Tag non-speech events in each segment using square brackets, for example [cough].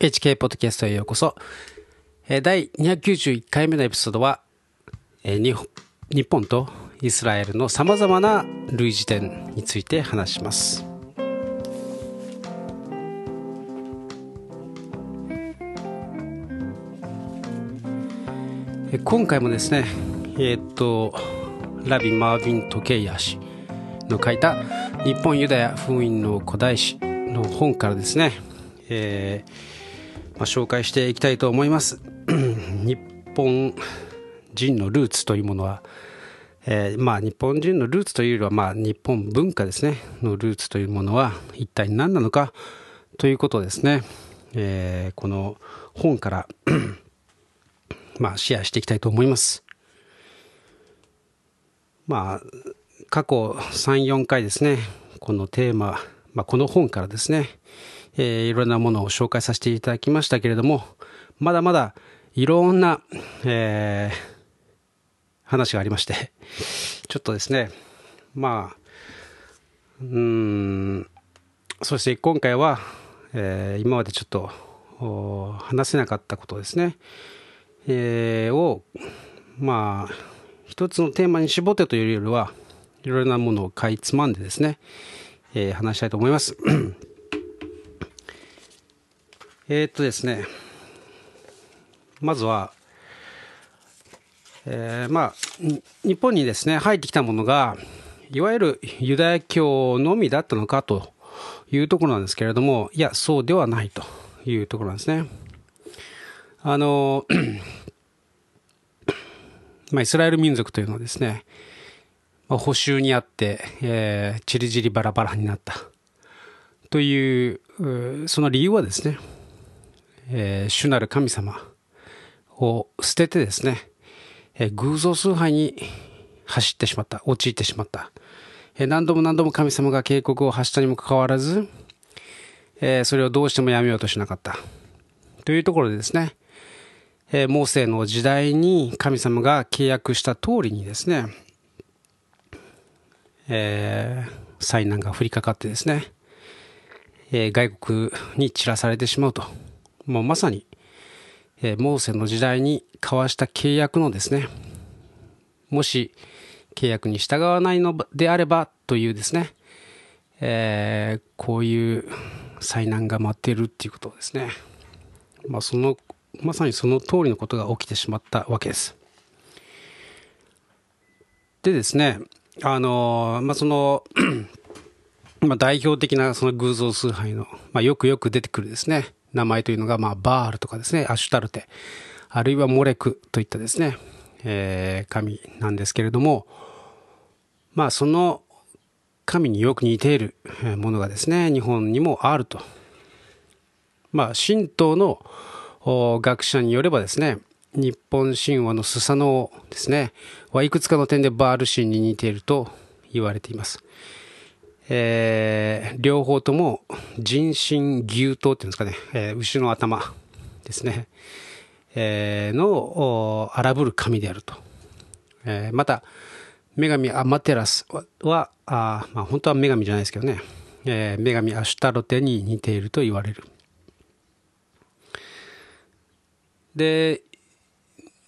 HK ポッドキャストへようこそ。第291回目のエピソードは、日本とイスラエルのさまざまな類似点について話します。今回もですね、えー、っと、ラビ・マーヴィン・トケイヤ氏の書いた日本ユダヤ封印の古代史の本からですね、えーまあ、紹介していきたいと思います。[clears throat] 日本人のルーツというものは、えー、まあ日本人のルーツというよりはまあ日本文化ですね。のルーツというものは一体何なのか？ということですね、えー、この本から [clears throat] まあシェアしていきたいと思います。まあ過去34回ですね。このテーマ、まあ、この本からですね。えー、いろんなものを紹介させていただきましたけれども、まだまだいろんな、えー、話がありまして、ちょっとですね、まあ、うん、そして今回は、えー、今までちょっと話せなかったことですね、えー、を、まあ、一つのテーマに絞ってというよりは、いろいろなものをかいつまんでですね、えー、話したいと思います。えー、っとですね、まずは、えー、まあ、日本にですね、入ってきたものが、いわゆるユダヤ教のみだったのかというところなんですけれども、いや、そうではないというところなんですね。あの、[clears throat] まあ、イスラエル民族というのはですね、まあ、補修にあって、えー、ちりぢりバラバラになったという、その理由はですね、えー、主なる神様を捨ててですね、えー、偶像崇拝に走ってしまった、陥ってしまった。えー、何度も何度も神様が警告を発したにもかかわらず、え、それをどうしてもやめようとしなかった。というところでですね、えー、モーセの時代に神様が契約した通りにですね、えー、災難が降りかかってですね、え、外国に散らされてしまうと。もうまさに、えー、モーセの時代に交わした契約のですね、もし契約に従わないのであればというですね、えー、こういう災難が待っているっていうことですね。まあ、その、まさにその通りのことが起きてしまったわけです。でですね、あの、まあ、その [clears throat] まあ、代表的なその偶像崇拝の、まあ、よくよく出てくるですね、名前というのが、まあ、バールとかですね、アシュタルテ、あるいはモレクといったですね、えー、神なんですけれども、まあ、その神によく似ているものがですね、日本にもあると。まあ、神道の学者によればですね、日本神話のスサノオですね、はいくつかの点でバール神に似ていると言われています。えー、両方とも人身牛頭っていうんですかね、えー、牛の頭ですね、えー、の荒ぶる神であると。えー、また、女神アマテラスは、あまあ、本当は女神じゃないですけどね、えー、女神アシュタロテに似ていると言われる。で、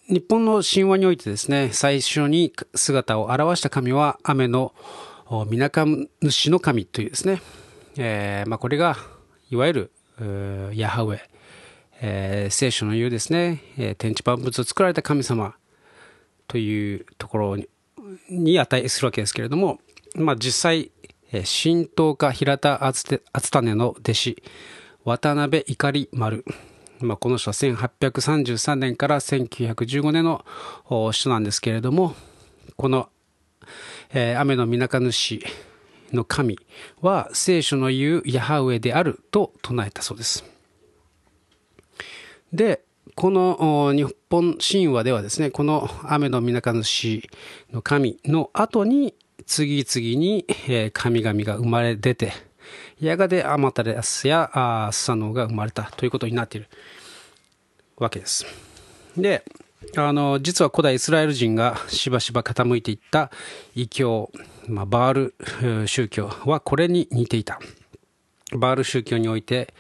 日本の神話においてですね、最初に姿を現した神は雨のみなか主の神というですね、えー、まあ、これがいわゆるヤハウェ、えー、聖書の言うですね、えー、天地万物を作られた神様というところに値するわけですけれども、まあ、実際、神道家平田篤胤の弟子渡辺怒丸。まあ、この人は1833年から1915年の人なんですけれどもこのえー、雨のみなか主の神は聖書の言うヤハウエであると唱えたそうです。で、この日本神話ではですね、この雨のみなか主の神の後に次々に神々が生まれ出て、やがてアマタレスやスサノオが生まれたということになっているわけです。で、あの実は古代イスラエル人がしばしば傾いていった異教、まあ、バール宗教はこれに似ていたバール宗教において、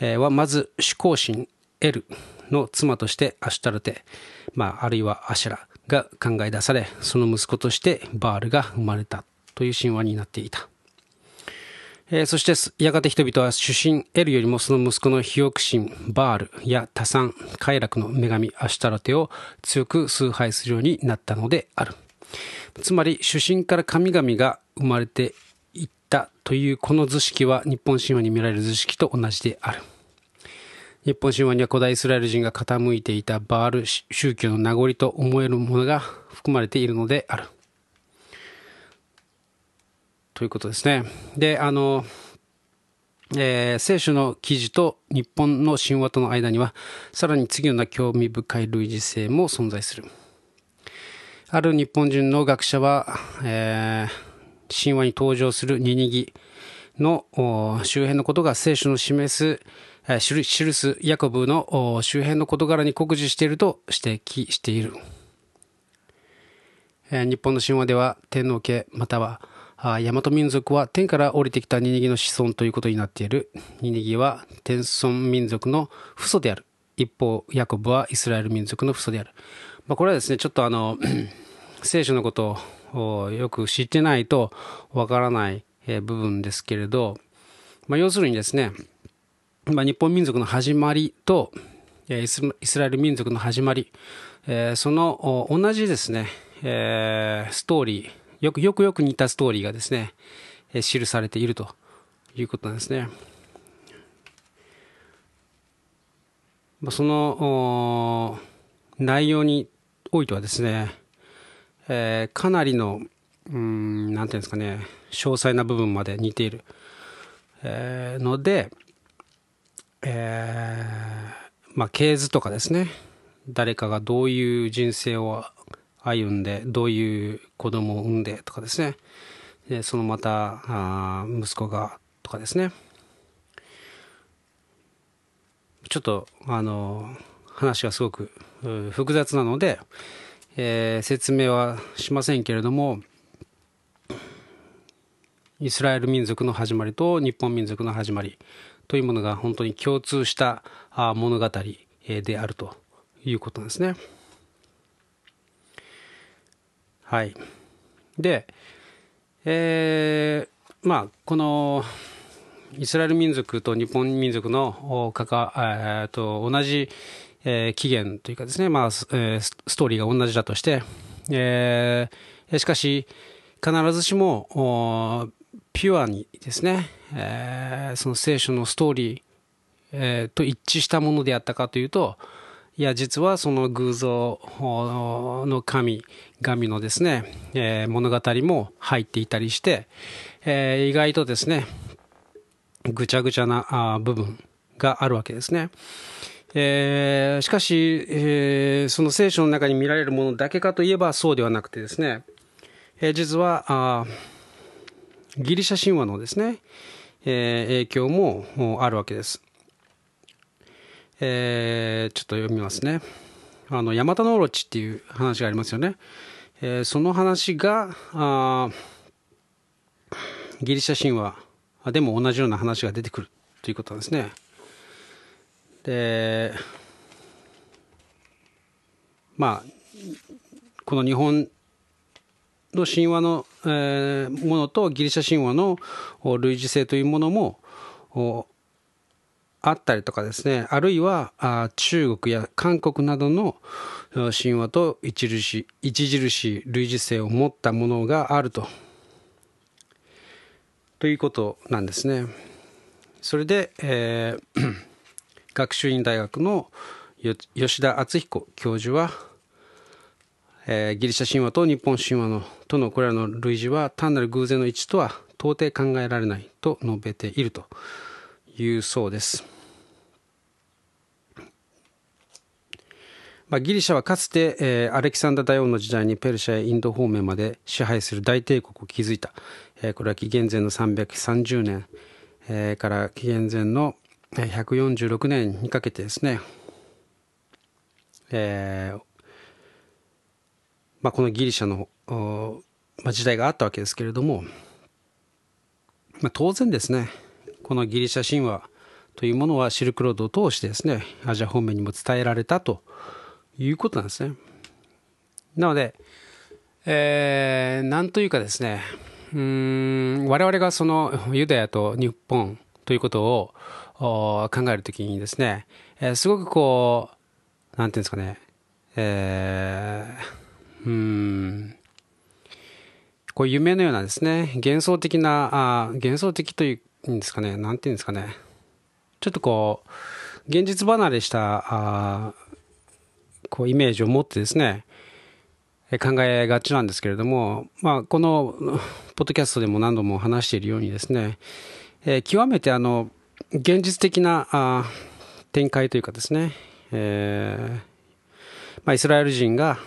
えー、はまず主公神エルの妻としてアシュタルテ、まあ、あるいはアシェラが考え出されその息子としてバールが生まれたという神話になっていた。えー、そしてやがて人々は主神エルよりもその息子の肥沃神バールや多産快楽の女神アシュタラテを強く崇拝するようになったのである。つまり主神から神々が生まれていったというこの図式は日本神話に見られる図式と同じである。日本神話には古代イスラエル人が傾いていたバール宗教の名残と思えるものが含まれているのである。ということですね。で、あの、えー、聖書の記事と日本の神話との間には、さらに次のような興味深い類似性も存在する。ある日本人の学者は、えー、神話に登場するニニギの周辺のことが聖書の示す、えー、記すヤコブの周辺の事柄に酷似していると指摘している。えー、日本の神話では天皇家または大和民族は天から降りてきたニニギの子孫ということになっている。ニニギは天孫民族の父祖である。一方、ヤコブはイスラエル民族の父祖である。まあ、これはですね、ちょっとあの、[clears throat] 聖書のことをよく知ってないとわからない部分ですけれど、まあ、要するにですね、まあ、日本民族の始まりとイスラエル民族の始まりえ、その同じですねえ、ストーリー、よくよくよく似たストーリーがですね、え記されているということなんですね。ま、その内容においてはですね、えー、かなりの、うん、なんていうんですかね、詳細な部分まで似ている、えー、ので、えー、まあ、系図とかですね、誰かがどういう人生を歩んでどういう子供を産んでとかですねでそのまたあ息子がとかですねちょっとあの話がすごく複雑なので、えー、説明はしませんけれどもイスラエル民族の始まりと日本民族の始まりというものが本当に共通した物語であるということなんですね。はい。で、えー、まあ、この、イスラエル民族と日本民族のかか、えー、と同じ、えー、起源というかですね、まあ、え、ストーリーが同じだとして、えー、しかし、必ずしも、ピュアにですね、えー、その聖書のストーリー、えー、と一致したものであったかというと、いや、実はその偶像の神、神のですね、えー、物語も入っていたりして、えー、意外とですね、ぐちゃぐちゃな部分があるわけですね。えー、しかし、えー、その聖書の中に見られるものだけかといえばそうではなくてですね、えー、実はギリシャ神話のですね、え、影響もあるわけです。えー、ちょっと読みますね。あの、ヤマタノオロチっていう話がありますよね。えー、その話が、あギリシャ神話でも同じような話が出てくるということなんですね。で、まあ、この日本の神話の、えー、ものとギリシャ神話の類似性というものもあったりとかですね、あるいはあ中国や韓国などの神話と著しい著しい類似性を持ったものがあると。ということなんですね。それで、えー、[coughs] 学習院大学の吉田敦彦教授は、えー、ギリシャ神話と日本神話のとのこれらの類似は単なる偶然の一致とは到底考えられないと述べているというそうです。まあ、ギリシャはかつて、えー、アレキサンダー大王の時代にペルシャやインド方面まで支配する大帝国を築いた、えー、これは紀元前の330年、えー、から紀元前の146年にかけてですね、えーまあ、このギリシャの、まあ、時代があったわけですけれども、まあ、当然ですねこのギリシャ神話というものはシルクロードを通してですね、アジア方面にも伝えられたということなんですね。なので、えー、なんというかですね、うん、我々がそのユダヤと日本ということを考えるときにですね、えー、すごくこう、なんていうんですかね、えー、うん、こう夢のようなですね、幻想的な、あ幻想的というんですかね、なんていうんですかね、ちょっとこう、現実離れしたあこうイメージを持ってですね、考えがちなんですけれども、まあ、この [laughs] ポッドキャストでも何度も話しているようにですね、え、極めてあの現実的なあ展開というかですね、えまあ、イスラエル人が、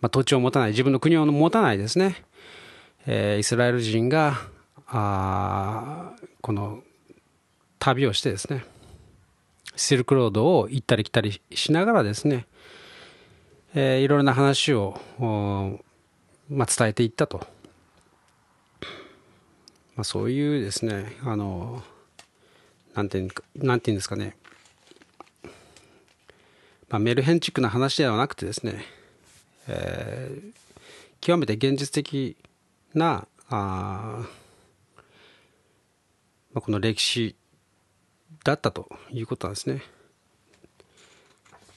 まあ、土地を持たない、自分の国を持たないですね、え、イスラエル人があこの旅をしてですね、シルクロードを行ったり来たりしながらですね、えー、いろいろな話を、まあ、伝えていったと。まあ、そういうですね、あの、なんてなんていうんですかね、まあ、メルヘンチックな話ではなくてですね、えー、極めて現実的なあ、まあ、この歴史だったということなんですね。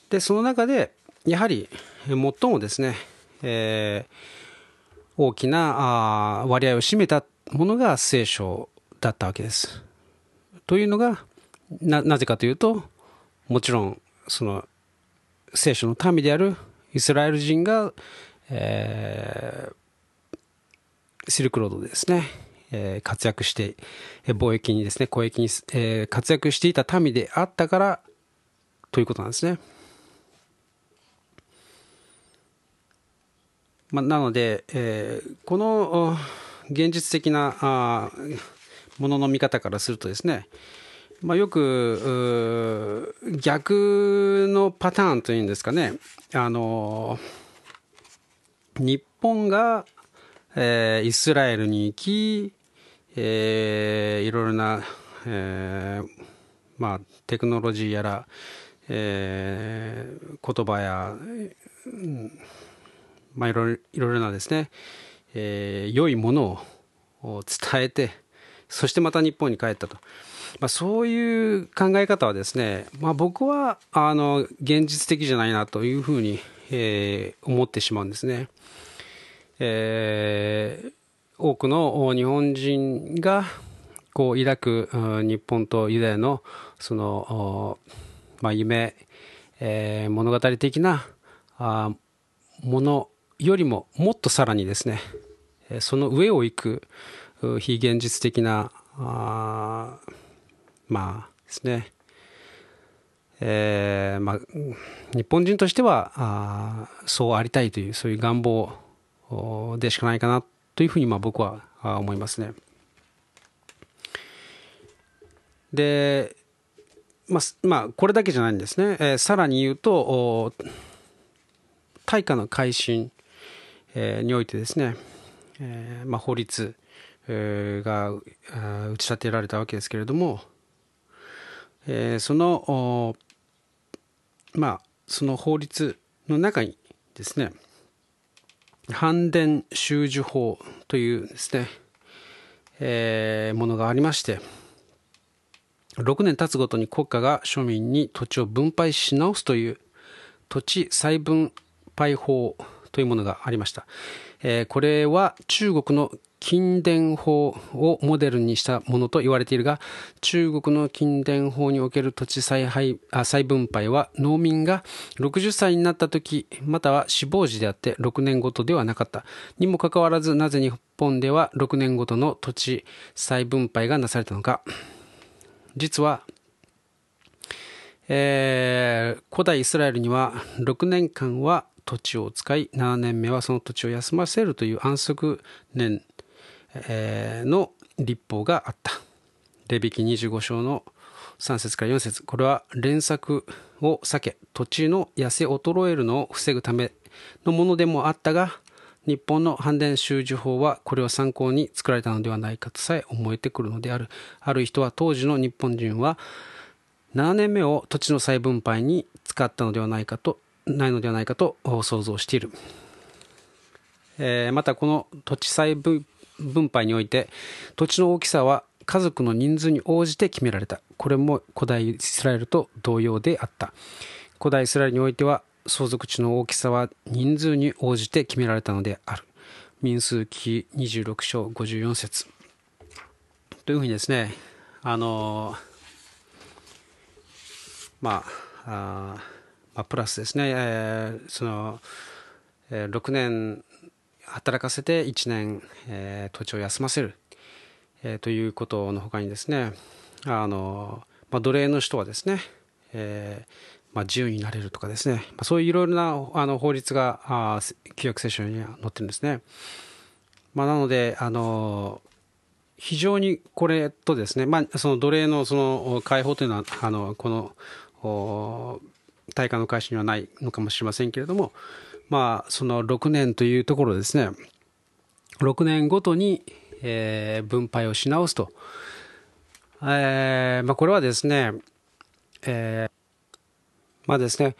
でその中でやはり最もですね、えー、大きなあ割合を占めたものが聖書だったわけです。というのがななぜかというともちろんその聖書の民であるイスラエル人が、えー、シルクロードでですねえ活躍して、貿易にですね、交易に、え活躍していた民であったからということなんですね。まあ、なので、えー、この現実的なあものの見方からするとですね、まあ、よく逆のパターンというんですかね、あの日本が、えー、イスラエルに行き、えー、いろいろな、えー、まあ、テクノロジーやら、えー、言葉や、まあ、いろいろなですね、えー、良いものを伝えてそしてまた日本に帰ったと、まあ、そういう考え方はですね、まあ、僕はあの現実的じゃないなというふうに、えー、思ってしまうんですね。えー、多くの日本人がこう抱く日本とユダヤのその、まあ、夢、えー、物語的なものよりももっとさらにですねその上を行く非現実的なあまあですねえーまあ、日本人としてはあそうありたいというそういう願望でしかないかなというふうにまあ僕は思いますね。で、まあ、まあ、これだけじゃないんですね。えー、さらに言うと、大化の改新、えー、においてですね、えーまあ、法律、えー、が打ち立てられたわけですけれども、えー、その、まあ、その法律の中にですね、反伝収受法というですね、えー、ものがありまして、6年経つごとに国家が庶民に土地を分配し直すという土地再分配法というものがありました。えー、これは中国の近伝法をモデルにしたものと言われているが、中国の近伝法における土地再配あ再分配は農民が60歳になった時、または死亡時であって6年ごとではなかった。にもかかわらず、なぜ日本では6年ごとの土地再分配がなされたのか。実は、えー、古代イスラエルには6年間は土地を使い、7年目はその土地を休ませるという安息年の立法があった。レビキ25章の3節から4節これは連作を避け土地の痩せ衰えるのを防ぐためのものでもあったが日本の反伝習字法はこれを参考に作られたのではないかとさえ思えてくるのである。ある人は当時の日本人は7年目を土地の再分配に使ったのではないかと、ないのではないかと想像している。えー、またこの土地再分分配において土地の大きさは家族の人数に応じて決められた。これも古代イスラエルと同様であった。古代イスラエルにおいては相続地の大きさは人数に応じて決められたのである。民数記26章54節というふうにですね、あのまあ、あまあ、プラスですね、えー、その、えー、6年働かせて1年、えー、土地を休ませる、えー、ということのほかにですね、あのまあ、奴隷の人はですね、えーまあ、自由になれるとかですね、まあ、そういういろいろなあの法律があ旧約聖書には載ってるんですね。まあ、なのであの非常にこれとですね、まあ、その奴隷のその解放というのはあのこの大化の開始にはないのかもしれませんけれども、まあ、その6年というところですね。6年ごとに、えー、分配をし直すと、えーまあ、これはですね、えーまあですね、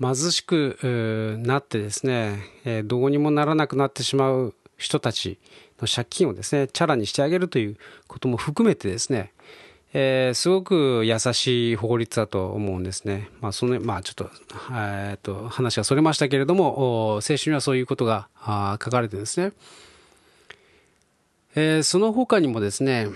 貧しくなってですね、えどうにもならなくなってしまう人たちの借金をですね、チャラにしてあげるということも含めてですね、えー、すごく優しい法律だと思うんですね。まあ、その、まあ、ちょっと、え、っと、話がそれましたけれども、聖書にはそういうことが書かれてるんですね。えー、その他にもですね、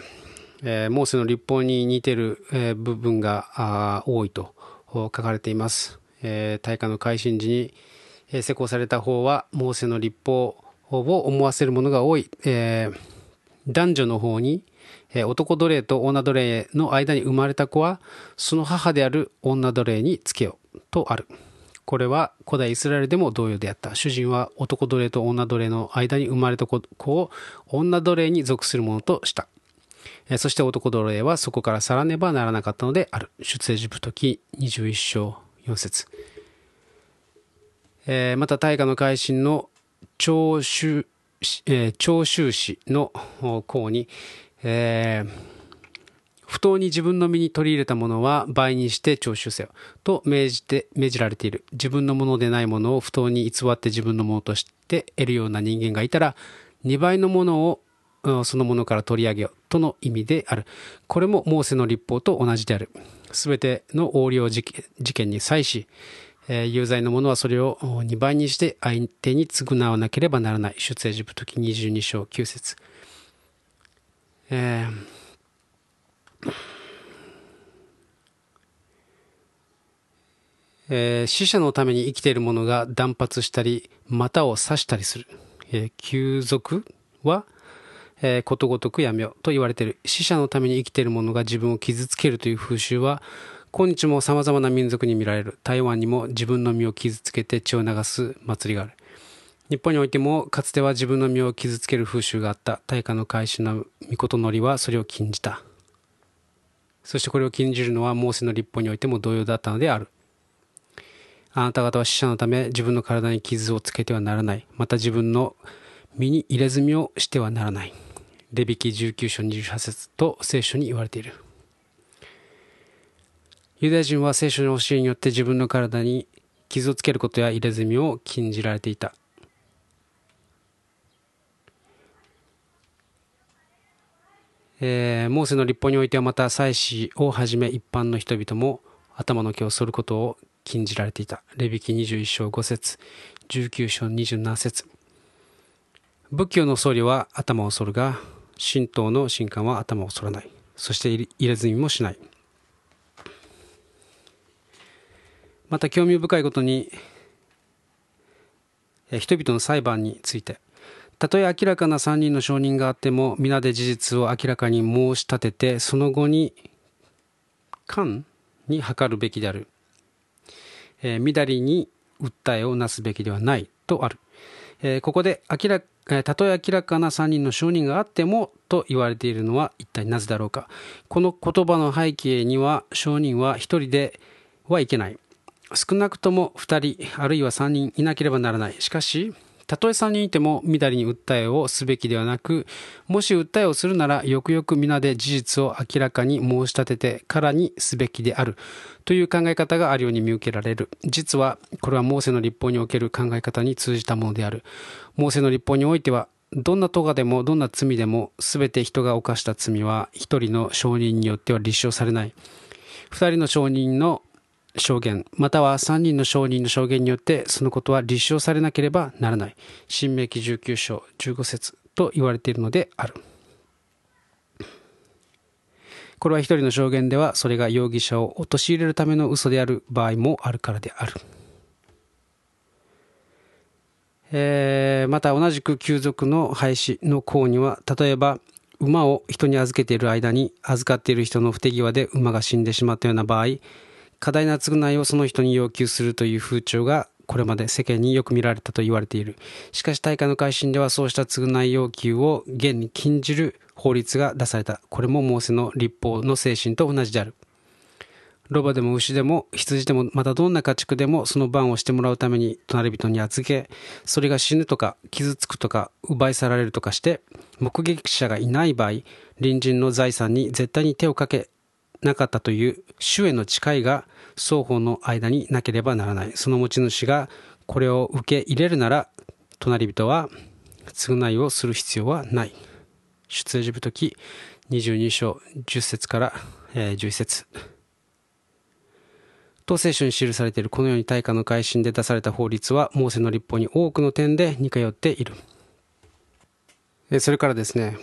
えー、モーセの立法に似てる、えー、部分が多いと書かれています。えー、大化の改新時に、え、施行された法は、モーセの立法を思わせるものが多い。え、男女の方に、男奴隷と女奴隷の間に生まれた子は、その母である女奴隷につけよとある。これは古代イスラエルでも同様であった。主人は男奴隷と女奴隷の間に生まれた子を女奴隷に属するものとした。そして男奴隷はそこから去らねばならなかったのである。出エジプト記21章4節え、また大化の改新の長州、えー、長州市の項に、えー、不当に自分の身に取り入れたものは倍にして徴収せよと命じて命じられている自分のものでないものを不当に偽って自分のものとして得るような人間がいたら2倍のものをそのものから取り上げよとの意味である。これもモーセの立法と同じである。すべての横領事件に際し、えー、有罪の者はそれを2倍にして相手に償わなければならない。出エジプト記22章9節えー。えー、死者のために生きている者が断髪したり、股を刺したりする。えー、休俗は、えー、ことごとくやめようと言われている。死者のために生きている者が自分を傷つけるという風習は今日も様々な民族に見られる。台湾にも自分の身を傷つけて血を流す祭りがある。日本においてもかつては自分の身を傷つける風習があった。大化の改新の御事のりはそれを禁じた。そしてこれを禁じるのはモーセの立法においても同様だったのである。あなた方は死者のため自分の体に傷をつけてはならない。また自分の身に入れ墨をしてはならない。レビキ19章28節と聖書に言われている。ユダヤ人は聖書の教えによって自分の体に傷をつけることや入れ墨を禁じられていた。えー、モーセの立法においてはまた祭司をはじめ一般の人々も頭の毛を剃ることを禁じられていた。レビキ21章5節19章27節。仏教の僧侶は頭を剃るが神道の神官は頭を反らない。そして入れ墨もしない。また興味深いことに人々の裁判についてたとえ明らかな3人の証人があっても皆で事実を明らかに申し立ててその後に官に図るべきである、えー、みだりに訴えをなすべきではないとある、えー、ここで明らたとえ明らかな3人の証人があってもと言われているのは一体なぜだろうか。この言葉の背景には証人は1人ではいけない。少なくとも2人あるいは3人いなければならない。しかし、たとえ3人いてもみだりに訴えをすべきではなく、もし訴えをするならよくよく皆で事実を明らかに申し立ててからにすべきであるという考え方があるように見受けられる。実はこれはモーセの立法における考え方に通じたものである。モーセの立法においてはどんな咎でもどんな罪でも全て人が犯した罪は一人の証人によっては立証されない。二人の証人の証言または3人の証人の証言によってそのことは立証されなければならない。新明記19章15節と言われているのである。これは一人の証言ではそれが容疑者を陥れるための嘘である場合もあるからである、えー、また同じく旧族の廃止の項には例えば馬を人に預けている間に預かっている人の不手際で馬が死んでしまったような場合過大な償いをその人に要求するという風潮がこれまで世間によく見られたと言われている。しかし大会の改新ではそうした償い要求を現に禁じる法律が出された。これもモーセの立法の精神と同じである。ロバでも牛でも羊でもまたどんな家畜でもその番をしてもらうために隣人に預け、それが死ぬとか傷つくとか奪い去られるとかして目撃者がいない場合、隣人の財産に絶対に手をかけなかったという主への誓いが双方の間になければならない。その持ち主がこれを受け入れるなら、隣人は償いをする必要はない。出エジプト記22章10節から11節と聖書に記されているこのように大化の改新で出された法律はモーセの立法に多くの点で似通っている。それからですね、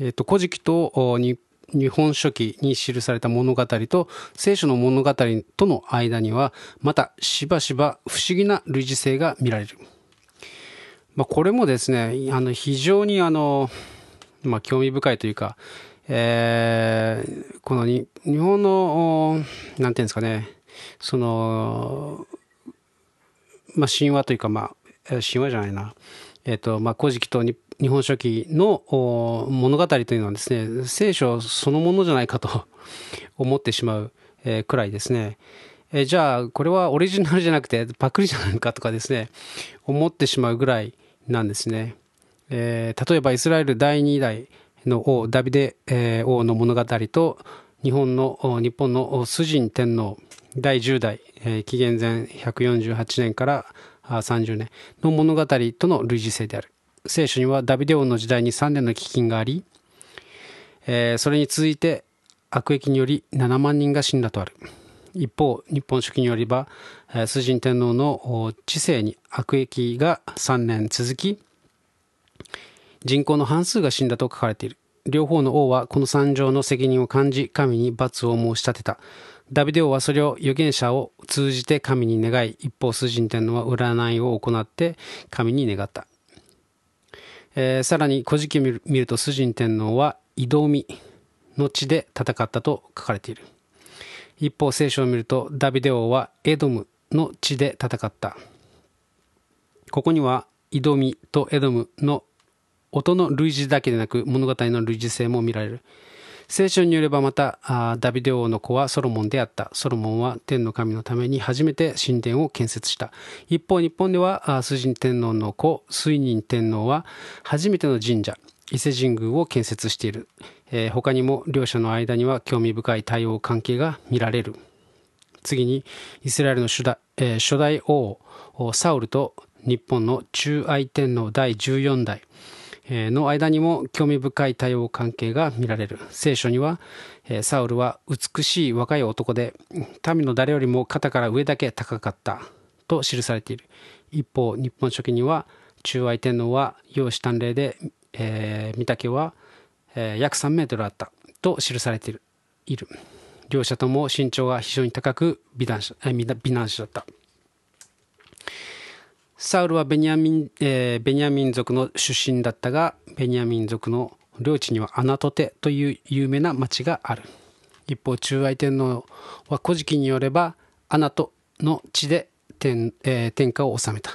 えっ、ー、と、古事記と日日本書紀に記された物語と聖書の物語との間にはまたしばしば不思議な類似性が見られる。まあ、これもですね、あの非常にあの、まあ、興味深いというか、えー、この日本の、なんていうんですかね、その、まあ、神話というか、まあ、神話じゃないな、えっ、ー、と、まあ、古事記と日日本書紀の物語というのはですね、聖書そのものじゃないかと [laughs] 思ってしまうくらいですね、えじゃあこれはオリジナルじゃなくてパクリじゃないかとかですね、思ってしまうぐらいなんですね。えー、例えばイスラエル第2代の王ダビデ、王の物語と日本の日本の崇神天皇第10代、えー、紀元前148年から30年の物語との類似性である。聖書にはダビデ王の時代に3年の飢饉があり、えー、それに続いて悪役により7万人が死んだとある。一方、日本書紀によれば、崇神天皇の治世に悪役が3年続き、人口の半数が死んだと書かれている。両方の王はこの惨状の責任を感じ、神に罰を申し立てた。ダビデ王はそれを預言者を通じて神に願い、一方、崇神天皇は占いを行って神に願った。えー、さらに古事記を見ると崇神天皇は井戸海の地で戦ったと書かれている。一方聖書を見るとダビデ王はエドムの地で戦った。ここには井戸見とエドムの音の類似だけでなく物語の類似性も見られる。聖書によればまたダビデ王の子はソロモンであった。ソロモンは天の神のために初めて神殿を建設した。一方日本では崇神天皇の子水仁天皇は初めての神社伊勢神宮を建設している、えー、他にも両者の間には興味深い対応関係が見られる。次にイスラエルの初代,、えー、初代王サウルと日本の中愛天皇第14代。の間にも興味深い対応関係が見られる。聖書には、サウルは美しい若い男で、民の誰よりも肩から上だけ高かったと記されている。一方、日本書紀には、中愛天皇は容姿端麗で、えー、御嶽は、えー、約3メートルあったと記されている。いる両者とも身長が非常に高く美男子美男子だった。サウルはベニヤミン、えー、ベニヤミン族の出身だったが、ベニヤミン族の領地にはアナトテという有名な町がある。一方、中愛天皇は古事記によれば、アナトの地で天,、えー、天下を治めた。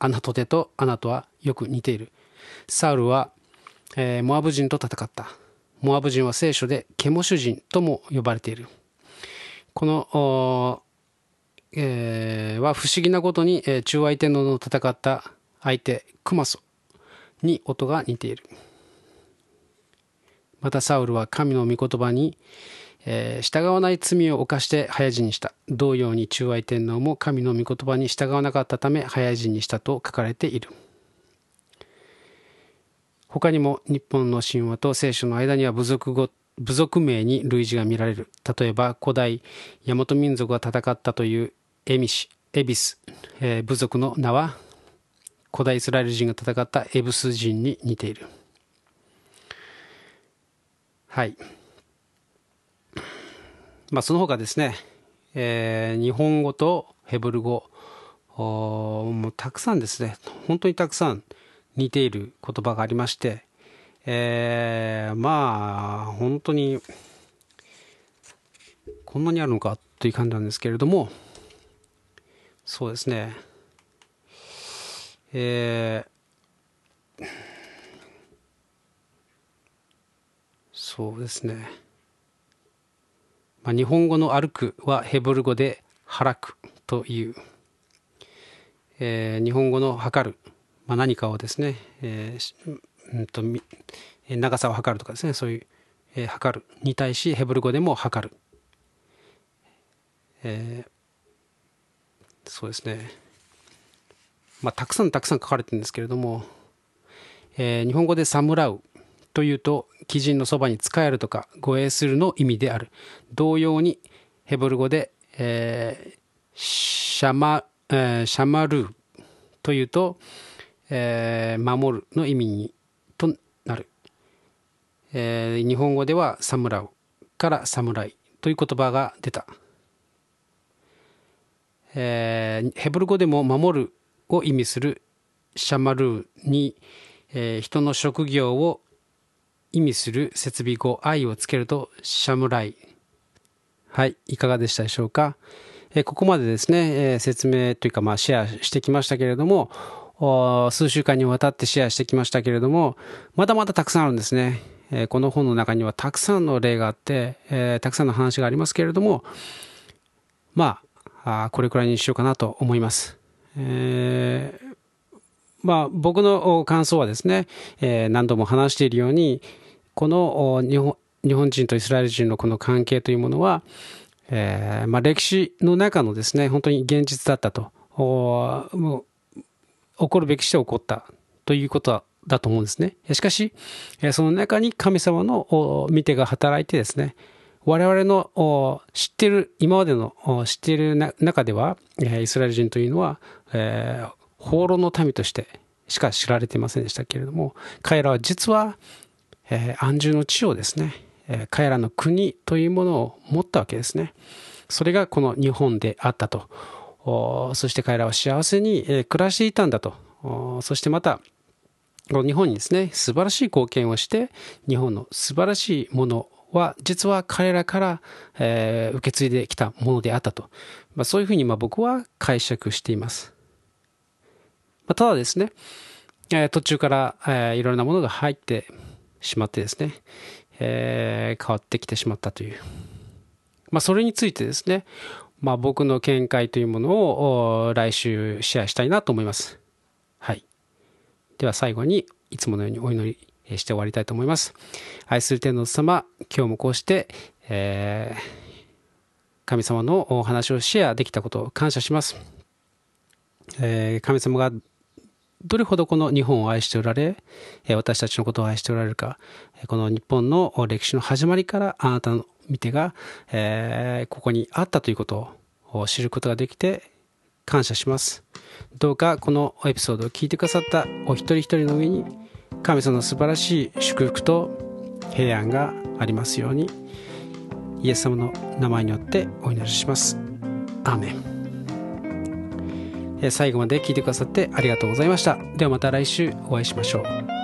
アナトテとアナトはよく似ている。サウルは、えー、モアブ人と戦った。モアブ人は聖書でケモシュ人とも呼ばれている。このえー、は不思議なことに、えー、中愛天皇の戦った相手クマソに音が似ている。またサウルは神の御言葉に、えー、従わない罪を犯して早死にした。同様に中愛天皇も神の御言葉に従わなかったため早死にしたと書かれている。他にも日本の神話と聖書の間には部族語部族名に類似が見られる。例えば古代大和民族が戦ったというエミシエビス、えー、部族の名は古代イスラエル人が戦ったエブス人に似ている。はい。まあその他ですね、えー、日本語とヘブル語もうたくさんですね。本当にたくさん似ている言葉がありまして、えー、まあ本当にこんなにあるのかという感じなんですけれどもそうですね。えー、そうですね、まあ、日本語の歩くはヘブル語ではらくという、えー、日本語の測る、まあ、何かをですね、えーうんと、長さを測るとかですね。そういう、えー、測るに対しヘブル語でも測る、えー、そうですね。まあ、たくさんたくさん書かれてるんですけれども、えー、日本語で「侍う」というと鬼人のそばに仕えるとか護衛するの意味である。同様にヘブル語で、えー、シャマ、えー、シャマルーというと、えー、守るの意味にとなる、えー、日本語では「侍う」から「侍」という言葉が出た。えー、ヘブル語でも守るを意味するシャマルーに、えー、人の職業を意味する設備語愛をつけるとシャムライ。はいいかがでしたでしょうか、えー、ここまでですね、え、説明というかまあシェアしてきましたけれども数週間にわたってシェアしてきましたけれどもまだまだたくさんあるんですね、えー、この本の中にはたくさんの例があって、えー、たくさんの話がありますけれどもまああこれくらいにしようかなと思います。えー、まあ、僕の感想はですね、えー、何度も話しているようにこの日本日本人とイスラエル人のこの関係というものは、えーまあ、歴史の中のですね本当に現実だったともう起こるべきして起こったということだと思うんですね。しかし、その中に神様の見てが働いてですね、我々の知ってる、今までの知っている中では、イスラエル人というのは、えー、放浪の民としてしか知られていませんでしたけれども、彼らは実は、えー、安住の地をですね、え、彼らの国というものを持ったわけですね。それがこの日本であったと。そして彼らは幸せに暮らしていたんだと。そしてまた、日本にですね、素晴らしい貢献をして、日本の素晴らしいものは実は彼らから、えー、受け継いできたものであったと、まあ、そういうふうにまあ僕は解釈しています、まあ、ただですね、えー、途中から、えー、いろんなものが入ってしまってですね、え、変わってきてしまったという、まあ、それについてですね、まあ、僕の見解というものを来週シェアしたいなと思います。はい。では最後にいつものようにお祈りして終わりたいと思います。愛する天皇様、今日もこうして、えー、神様のお話をシェアできたことを感謝します。えー、神様がどれほどこの日本を愛しておられ、私たちのことを愛しておられるか、この日本の歴史の始まりからあなたの見てが、えー、ここにあったということを知ることができて感謝します。どうかこのエピソードを聞いてくださったお一人一人の上に神様の素晴らしい祝福と平安がありますようにイエス様の名前によってお祈りします。アーメン。最後まで聞いてくださってありがとうございました。ではまた来週お会いしましょう。